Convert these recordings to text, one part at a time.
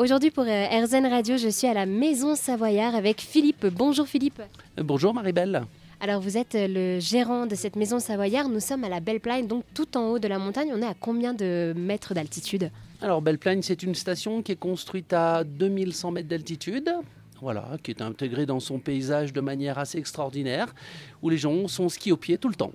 Aujourd'hui pour euh, RZN Radio, je suis à la Maison Savoyard avec Philippe. Bonjour Philippe. Euh, bonjour Marie-Belle. Alors vous êtes euh, le gérant de cette Maison Savoyard. Nous sommes à la Belle Plaine, donc tout en haut de la montagne. On est à combien de mètres d'altitude Alors Belle Plaine, c'est une station qui est construite à 2100 mètres d'altitude. Voilà, qui est intégrée dans son paysage de manière assez extraordinaire, où les gens sont ski au pied tout le temps.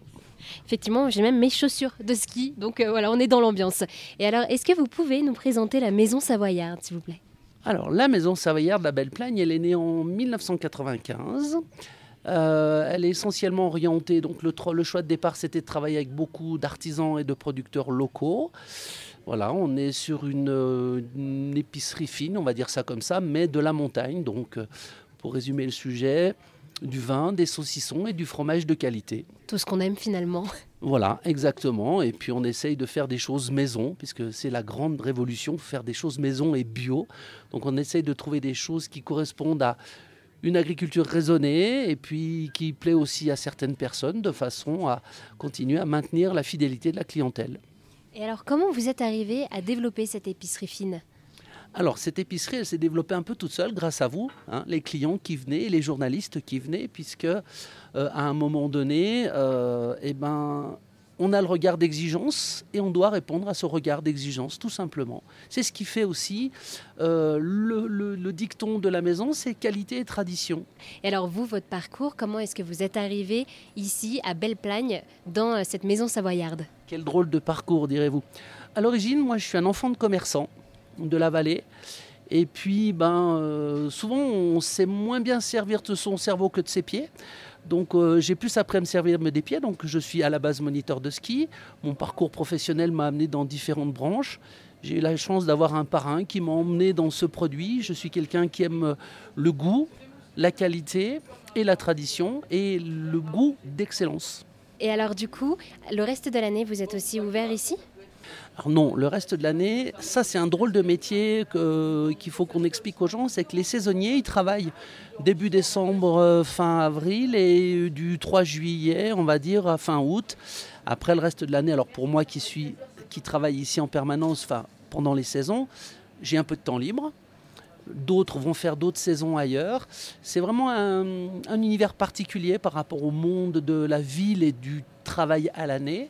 Effectivement, j'ai même mes chaussures de ski, donc euh, voilà, on est dans l'ambiance. Et alors, est-ce que vous pouvez nous présenter la maison savoyarde, s'il vous plaît? Alors, la maison savoyarde de la Belle Plagne, elle est née en 1995. Euh, elle est essentiellement orientée, donc le, choix de départ c'était de travailler avec beaucoup d'artisans et de producteurs locaux. Voilà, on est sur une, une, épicerie fine, on va dire ça comme ça, mais de la montagne. Donc, euh, pour résumer le sujet, du vin, des saucissons et du fromage de qualité. Tout ce qu'on aime finalement. Voilà, exactement. Et puis on essaye de faire des choses maison, puisque c'est la grande révolution, faire des choses maison et bio. Donc on essaye de trouver des choses qui correspondent à une agriculture raisonnée et puis qui plaît aussi à certaines personnes de façon à continuer à maintenir la fidélité de la clientèle. Et alors comment vous êtes arrivé à développer cette épicerie fine? Alors, cette épicerie, elle s'est développée un peu toute seule grâce à vous, hein, les clients qui venaient, les journalistes qui venaient, puisque euh, à un moment donné, euh, eh ben, on a le regard d'exigence et on doit répondre à ce regard d'exigence, tout simplement. C'est ce qui fait aussi euh, le, le, dicton de la maison, c'est qualité et tradition. Et alors vous, votre parcours, comment est-ce que vous êtes arrivé ici, à Belle-Plagne, dans cette maison savoyarde? Quel drôle de parcours, direz-vous. À l'origine, moi, je suis un enfant de commerçant de la vallée. Et puis, ben, euh, souvent, on sait moins bien servir de son cerveau que de ses pieds. Donc, euh, j'ai plus après me servir des pieds. Donc, je suis à la base moniteur de ski. Mon parcours professionnel m'a amené dans différentes branches. J'ai eu la chance d'avoir un parrain qui m'a emmené dans ce produit. Je suis quelqu'un qui aime le goût, la qualité et la tradition et le goût d'excellence. Et alors, du coup, le reste de l'année, vous êtes aussi ouvert ici? Alors non, le reste de l'année, ça c'est un drôle de métier qu'il faut qu'on explique aux gens, c'est que les saisonniers, ils travaillent début décembre, euh, fin avril et du 3 juillet, on va dire, à fin août. Après le reste de l'année, alors pour moi qui, travaille ici en permanence, pendant les saisons, j'ai un peu de temps libre. D'autres vont faire d'autres saisons ailleurs. C'est vraiment un univers particulier par rapport au monde de la ville et du travail à l'année.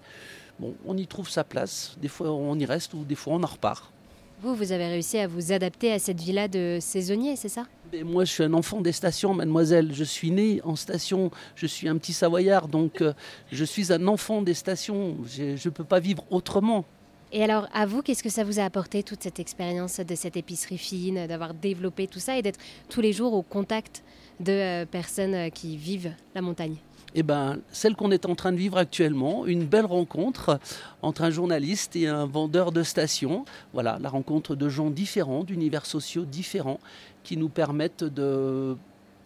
Bon, on y trouve sa place. Des fois, on y reste ou des fois, on en repart. Vous, vous avez réussi à vous adapter à cette villa de saisonnier, c'est ça? Moi, je suis un enfant des stations, mademoiselle. Je suis né en station. Je suis un petit savoyard, donc euh, je suis un enfant des stations. Je ne peux pas vivre autrement. Et alors, à vous, qu'est-ce que ça vous a apporté, toute cette expérience de cette épicerie fine, d'avoir développé tout ça et d'être tous les jours au contact de euh, personnes euh, qui vivent la montagne? Eh ben, celle qu'on est en train de vivre actuellement, une belle rencontre entre un journaliste et un vendeur de station. Voilà, la rencontre de gens différents, d'univers sociaux différents, qui nous permettent de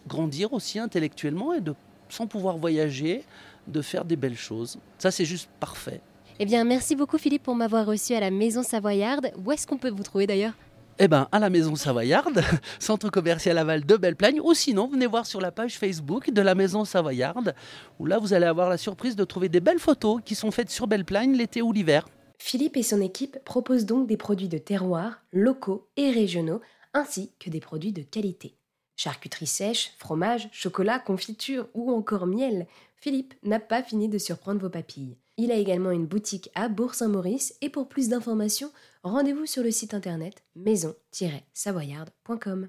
grandir aussi intellectuellement et de, sans pouvoir voyager, de faire des belles choses. Ça, c'est juste parfait. Eh bien, merci beaucoup Philippe pour m'avoir reçu à la Maison Savoyarde. Où est-ce qu'on peut vous trouver d'ailleurs? Eh ben, à la Maison Savoyarde, centre commercial aval de Belle-Plagne, ou sinon, venez voir sur la page Facebook de la Maison Savoyarde, où là, vous allez avoir la surprise de trouver des belles photos qui sont faites sur Belle-Plagne l'été ou l'hiver. Philippe et son équipe proposent donc des produits de terroir, locaux et régionaux, ainsi que des produits de qualité. Charcuterie sèche, fromage, chocolat, confiture ou encore miel, Philippe n'a pas fini de surprendre vos papilles. Il a également une boutique à Bourg-Saint-Maurice et pour plus d'informations, rendez-vous sur le site internet maison-savoyarde.com.